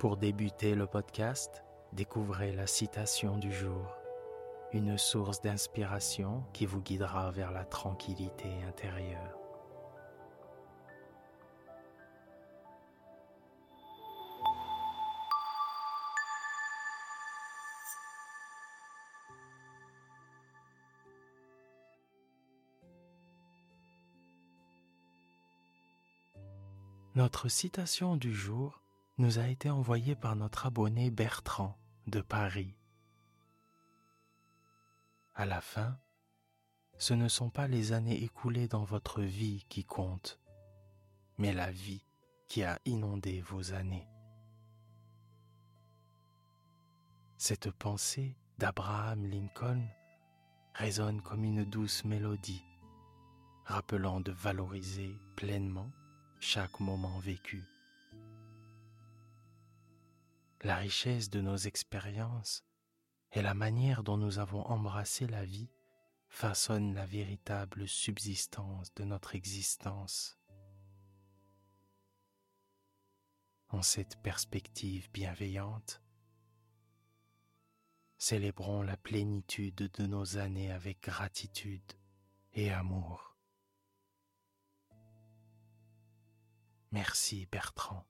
Pour débuter le podcast, découvrez la citation du jour, une source d'inspiration qui vous guidera vers la tranquillité intérieure. Notre citation du jour nous a été envoyée par notre abonné Bertrand de Paris. À la fin, ce ne sont pas les années écoulées dans votre vie qui comptent, mais la vie qui a inondé vos années. Cette pensée d'Abraham Lincoln résonne comme une douce mélodie, rappelant de valoriser pleinement chaque moment vécu. La richesse de nos expériences et la manière dont nous avons embrassé la vie façonnent la véritable subsistance de notre existence. En cette perspective bienveillante, célébrons la plénitude de nos années avec gratitude et amour. Merci Bertrand.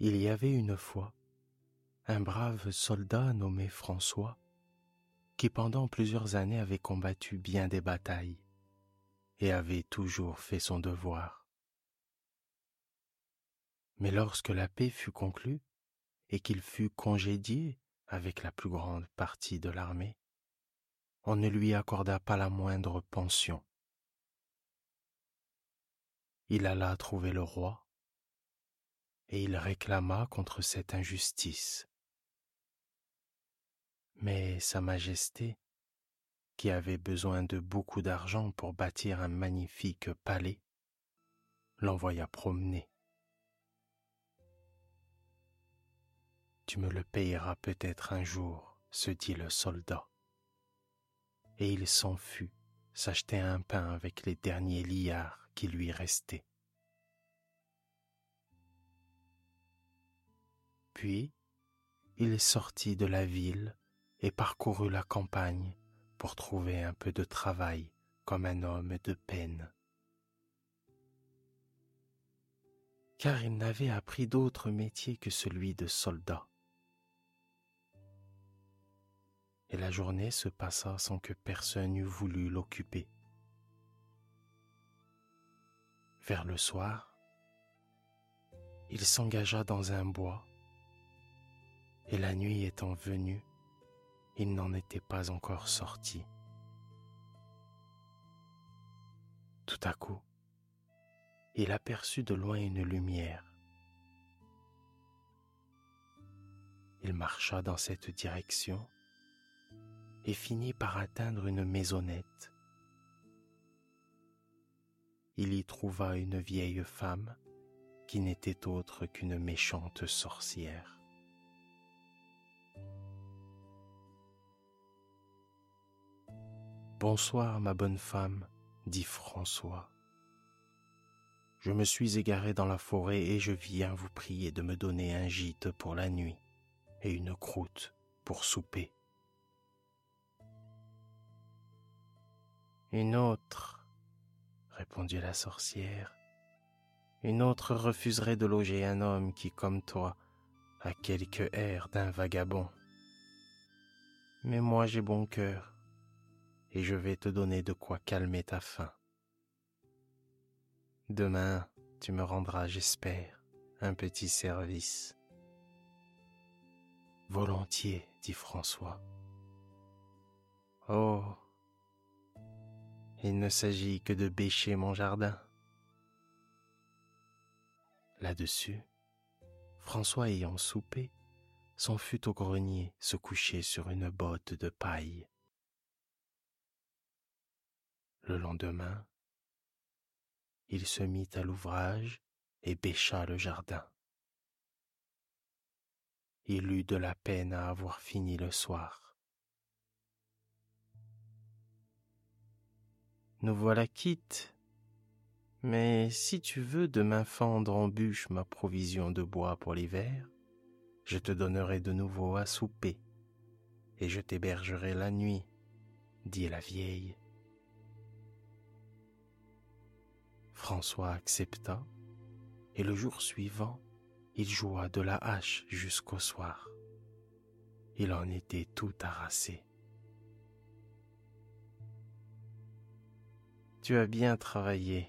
Il y avait une fois un brave soldat nommé François qui pendant plusieurs années avait combattu bien des batailles et avait toujours fait son devoir. Mais lorsque la paix fut conclue et qu'il fut congédié avec la plus grande partie de l'armée, on ne lui accorda pas la moindre pension. Il alla trouver le roi et il réclama contre cette injustice. Mais Sa Majesté, qui avait besoin de beaucoup d'argent pour bâtir un magnifique palais, l'envoya promener. Tu me le payeras peut-être un jour, se dit le soldat. Et il s'en fut s'acheter un pain avec les derniers liards qui lui restaient. Puis, il sortit de la ville et parcourut la campagne pour trouver un peu de travail comme un homme de peine. Car il n'avait appris d'autre métier que celui de soldat. Et la journée se passa sans que personne eût voulu l'occuper. Vers le soir, il s'engagea dans un bois et la nuit étant venue, il n'en était pas encore sorti. Tout à coup, il aperçut de loin une lumière. Il marcha dans cette direction et finit par atteindre une maisonnette. Il y trouva une vieille femme qui n'était autre qu'une méchante sorcière. Bonsoir, ma bonne femme, dit François. Je me suis égaré dans la forêt et je viens vous prier de me donner un gîte pour la nuit et une croûte pour souper. Une autre, répondit la sorcière, une autre refuserait de loger un homme qui, comme toi, à quelques airs d'un vagabond. Mais moi j'ai bon cœur, et je vais te donner de quoi calmer ta faim. Demain, tu me rendras, j'espère, un petit service. Volontiers, dit François. Oh, il ne s'agit que de bêcher mon jardin. Là-dessus, François ayant soupé, s'en fut au grenier se coucher sur une botte de paille. Le lendemain, il se mit à l'ouvrage et bêcha le jardin. Il eut de la peine à avoir fini le soir. Nous voilà quittes. Mais si tu veux demain fendre en bûche ma provision de bois pour l'hiver, je te donnerai de nouveau à souper, et je t'hébergerai la nuit, dit la vieille. François accepta, et le jour suivant, il joua de la hache jusqu'au soir. Il en était tout harassé. Tu as bien travaillé.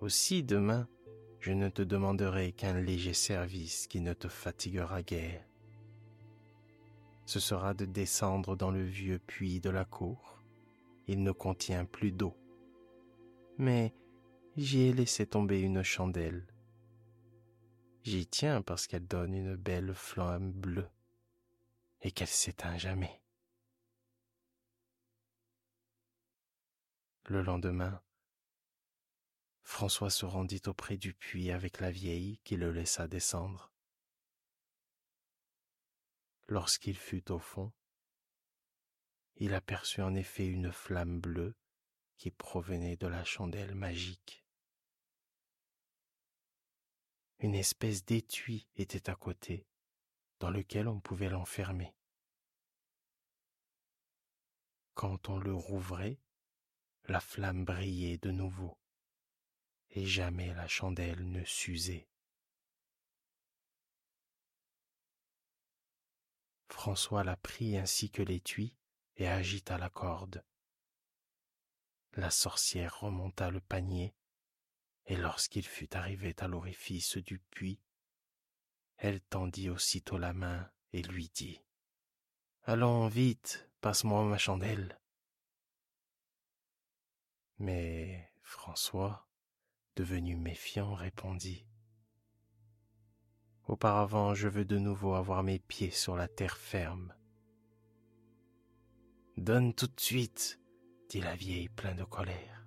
Aussi demain, je ne te demanderai qu'un léger service qui ne te fatiguera guère. Ce sera de descendre dans le vieux puits de la cour. Il ne contient plus d'eau. Mais j'y ai laissé tomber une chandelle. J'y tiens parce qu'elle donne une belle flamme bleue et qu'elle s'éteint jamais. Le lendemain, François se rendit auprès du puits avec la vieille qui le laissa descendre. Lorsqu'il fut au fond, il aperçut en effet une flamme bleue qui provenait de la chandelle magique. Une espèce d'étui était à côté, dans lequel on pouvait l'enfermer. Quand on le rouvrait, la flamme brillait de nouveau, et jamais la chandelle ne s'usait. François la prit ainsi que l'étui et agita la corde. La sorcière remonta le panier, et lorsqu'il fut arrivé à l'orifice du puits, elle tendit aussitôt la main et lui dit Allons vite, passe-moi ma chandelle. Mais François, devenu méfiant, répondit Auparavant, je veux de nouveau avoir mes pieds sur la terre ferme. Donne tout de suite, dit la vieille plein de colère.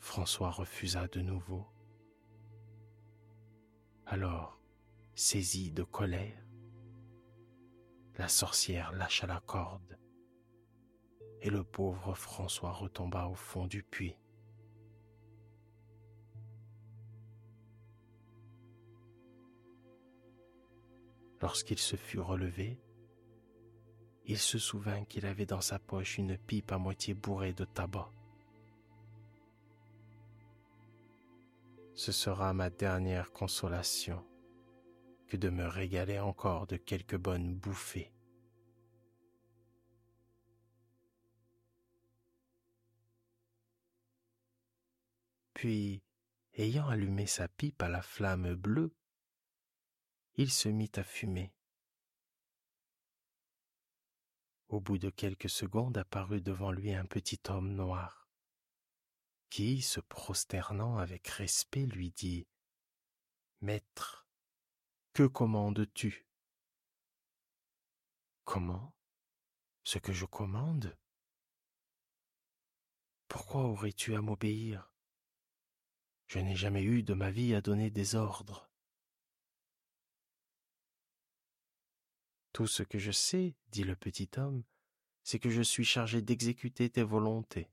François refusa de nouveau. Alors, saisi de colère, la sorcière lâcha la corde et le pauvre François retomba au fond du puits. Lorsqu'il se fut relevé, il se souvint qu'il avait dans sa poche une pipe à moitié bourrée de tabac. Ce sera ma dernière consolation que de me régaler encore de quelques bonnes bouffées. Puis, ayant allumé sa pipe à la flamme bleue, il se mit à fumer. Au bout de quelques secondes apparut devant lui un petit homme noir, qui, se prosternant avec respect, lui dit Maître, que commandes-tu Comment? Ce que je commande Pourquoi aurais-tu à m'obéir? Je n'ai jamais eu de ma vie à donner des ordres. Tout ce que je sais, dit le petit homme, c'est que je suis chargé d'exécuter tes volontés.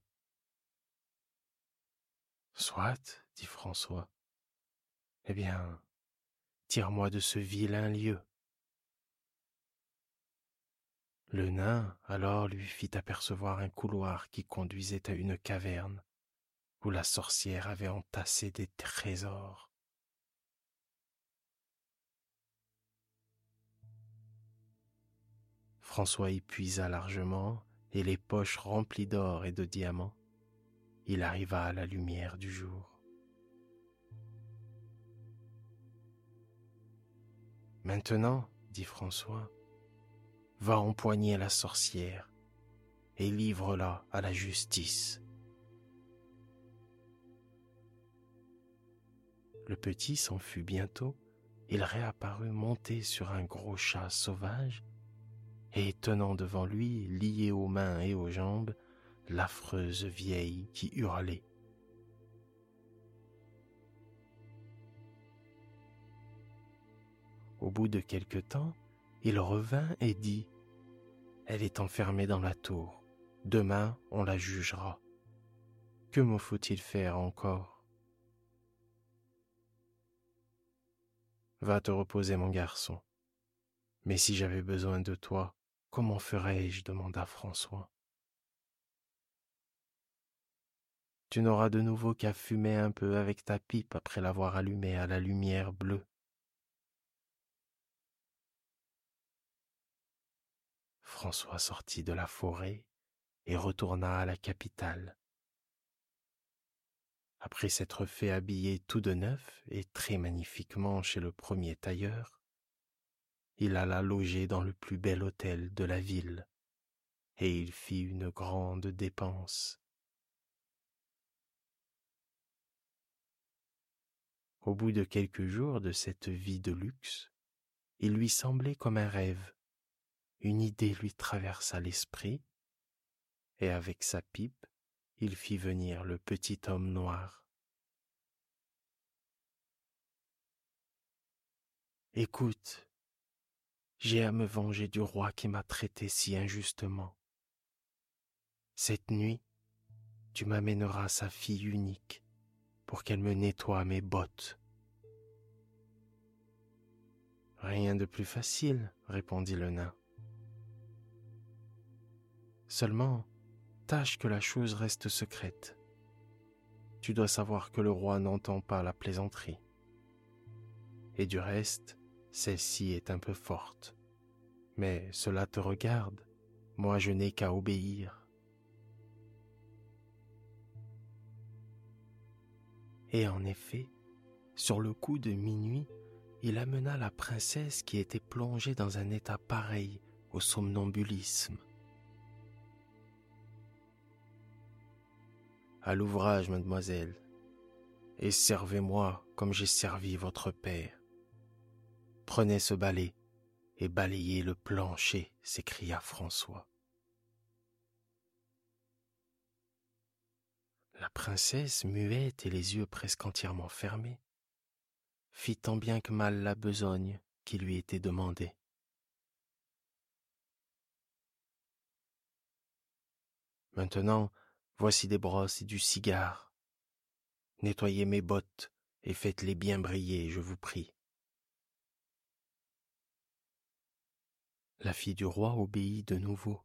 Soit, dit François. Eh bien, tire-moi de ce vilain lieu. Le nain alors lui fit apercevoir un couloir qui conduisait à une caverne où la sorcière avait entassé des trésors. François y puisa largement, et les poches remplies d'or et de diamants, il arriva à la lumière du jour. Maintenant, dit François, va empoigner la sorcière et livre-la à la justice. Le petit s'en fut bientôt, il réapparut monté sur un gros chat sauvage et tenant devant lui, lié aux mains et aux jambes, l'affreuse vieille qui hurlait. Au bout de quelque temps, il revint et dit Elle est enfermée dans la tour. Demain, on la jugera. Que me faut-il faire encore? Va te reposer, mon garçon. Mais si j'avais besoin de toi, comment ferais-je? demanda François. Tu n'auras de nouveau qu'à fumer un peu avec ta pipe après l'avoir allumée à la lumière bleue. François sortit de la forêt et retourna à la capitale. Après s'être fait habiller tout de neuf et très magnifiquement chez le premier tailleur, il alla loger dans le plus bel hôtel de la ville, et il fit une grande dépense. Au bout de quelques jours de cette vie de luxe, il lui semblait comme un rêve une idée lui traversa l'esprit, et avec sa pipe, il fit venir le petit homme noir. Écoute, j'ai à me venger du roi qui m'a traité si injustement. Cette nuit, tu m'amèneras sa fille unique pour qu'elle me nettoie mes bottes. Rien de plus facile, répondit le nain. Seulement, tâche que la chose reste secrète. Tu dois savoir que le roi n'entend pas la plaisanterie. Et du reste, celle-ci est un peu forte. Mais cela te regarde, moi je n'ai qu'à obéir. Et en effet, sur le coup de minuit, il amena la princesse qui était plongée dans un état pareil au somnambulisme. À l'ouvrage, mademoiselle, et servez-moi comme j'ai servi votre père. Prenez ce balai et balayez le plancher, s'écria François. La princesse, muette et les yeux presque entièrement fermés, fit tant bien que mal la besogne qui lui était demandée. Maintenant, Voici des brosses et du cigare. Nettoyez mes bottes et faites-les bien briller, je vous prie. La fille du roi obéit de nouveau.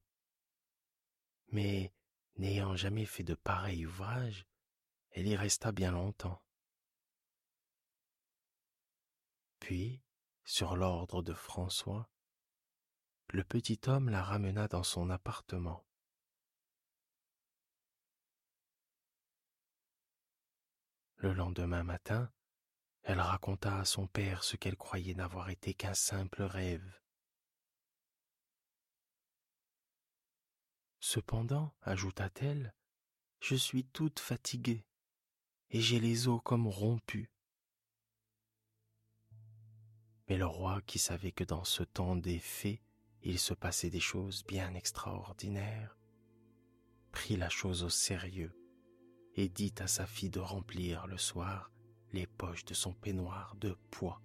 Mais, n'ayant jamais fait de pareil ouvrage, elle y resta bien longtemps. Puis, sur l'ordre de François, le petit homme la ramena dans son appartement. Le lendemain matin, elle raconta à son père ce qu'elle croyait n'avoir été qu'un simple rêve. Cependant, ajouta-t-elle, je suis toute fatiguée et j'ai les os comme rompus. Mais le roi, qui savait que dans ce temps des fées, il se passait des choses bien extraordinaires, prit la chose au sérieux et dit à sa fille de remplir le soir les poches de son peignoir de poids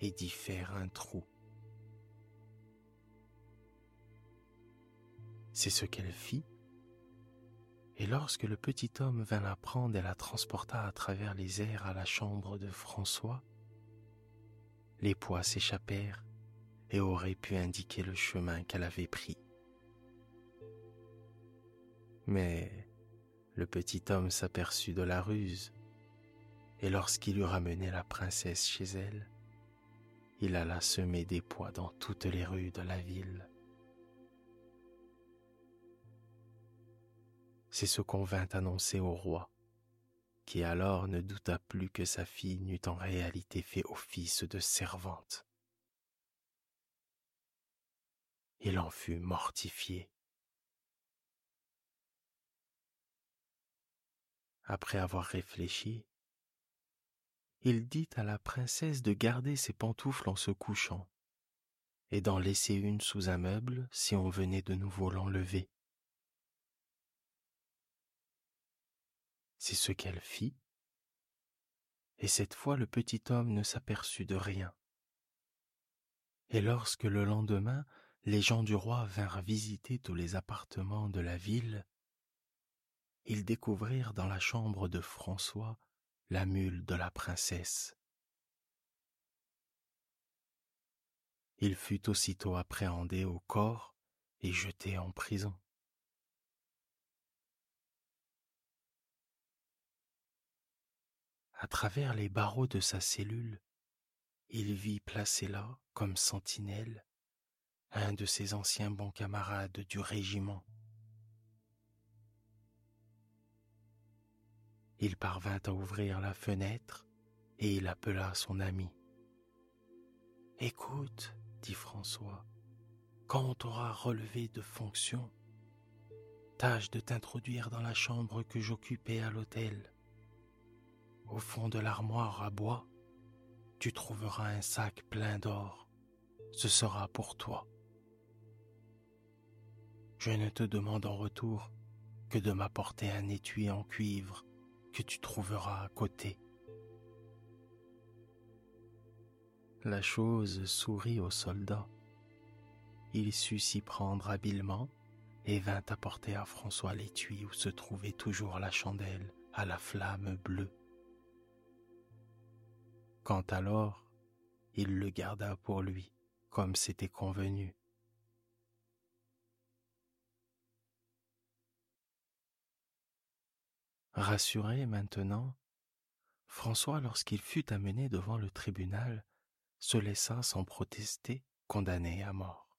et d'y faire un trou. C'est ce qu'elle fit, et lorsque le petit homme vint la prendre et la transporta à travers les airs à la chambre de François, les poids s'échappèrent et auraient pu indiquer le chemin qu'elle avait pris. Mais le petit homme s'aperçut de la ruse, et lorsqu'il eut ramené la princesse chez elle, il alla semer des pois dans toutes les rues de la ville. C'est ce qu'on vint annoncer au roi, qui alors ne douta plus que sa fille n'eût en réalité fait office de servante. Il en fut mortifié. Après avoir réfléchi, il dit à la princesse de garder ses pantoufles en se couchant et d'en laisser une sous un meuble si on venait de nouveau l'enlever. C'est ce qu'elle fit, et cette fois le petit homme ne s'aperçut de rien. Et lorsque le lendemain les gens du roi vinrent visiter tous les appartements de la ville, ils découvrirent dans la chambre de François la mule de la princesse. Il fut aussitôt appréhendé au corps et jeté en prison. À travers les barreaux de sa cellule, il vit placé là, comme sentinelle, un de ses anciens bons camarades du régiment. Il parvint à ouvrir la fenêtre et il appela son ami. Écoute, dit François, quand on t'aura relevé de fonction, tâche de t'introduire dans la chambre que j'occupais à l'hôtel. Au fond de l'armoire à bois, tu trouveras un sac plein d'or. Ce sera pour toi. Je ne te demande en retour que de m'apporter un étui en cuivre que tu trouveras à côté. La chose sourit au soldat. Il sut s'y prendre habilement et vint apporter à François l'étui où se trouvait toujours la chandelle à la flamme bleue. Quant alors, il le garda pour lui, comme c'était convenu. Rassuré maintenant, François, lorsqu'il fut amené devant le tribunal, se laissa sans protester condamner à mort.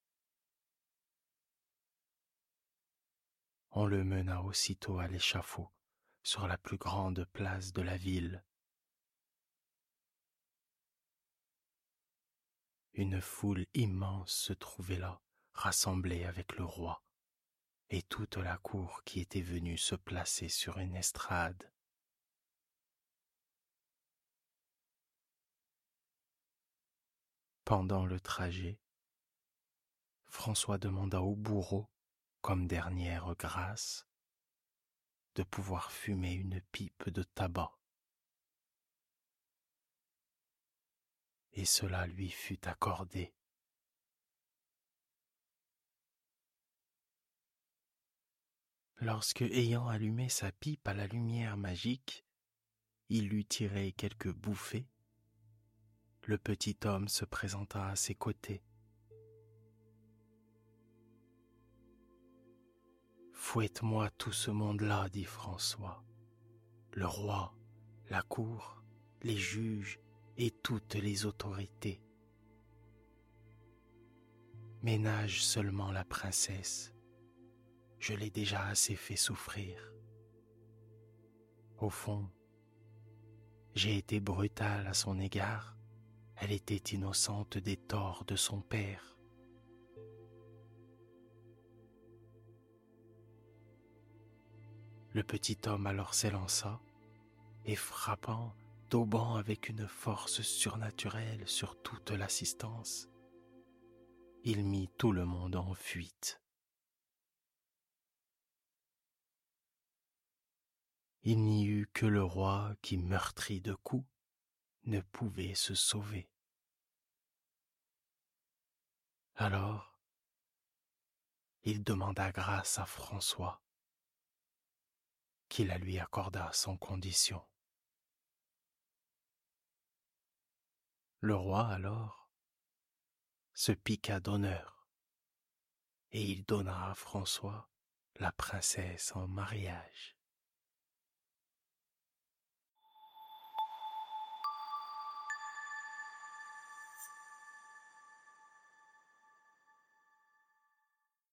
On le mena aussitôt à l'échafaud sur la plus grande place de la ville. Une foule immense se trouvait là, rassemblée avec le roi et toute la cour qui était venue se placer sur une estrade. Pendant le trajet, François demanda au bourreau, comme dernière grâce, de pouvoir fumer une pipe de tabac. Et cela lui fut accordé. lorsque, ayant allumé sa pipe à la lumière magique, il eut tiré quelques bouffées, le petit homme se présenta à ses côtés. Fouette-moi tout ce monde-là, dit François, le roi, la cour, les juges et toutes les autorités. Ménage seulement la princesse je l'ai déjà assez fait souffrir. Au fond, j'ai été brutal à son égard, elle était innocente des torts de son père. Le petit homme alors s'élança et frappant, daubant avec une force surnaturelle sur toute l'assistance, il mit tout le monde en fuite. il n'y eut que le roi qui, meurtri de coups, ne pouvait se sauver. Alors, il demanda grâce à François, qui la lui accorda sans condition. Le roi alors se piqua d'honneur, et il donna à François la princesse en mariage.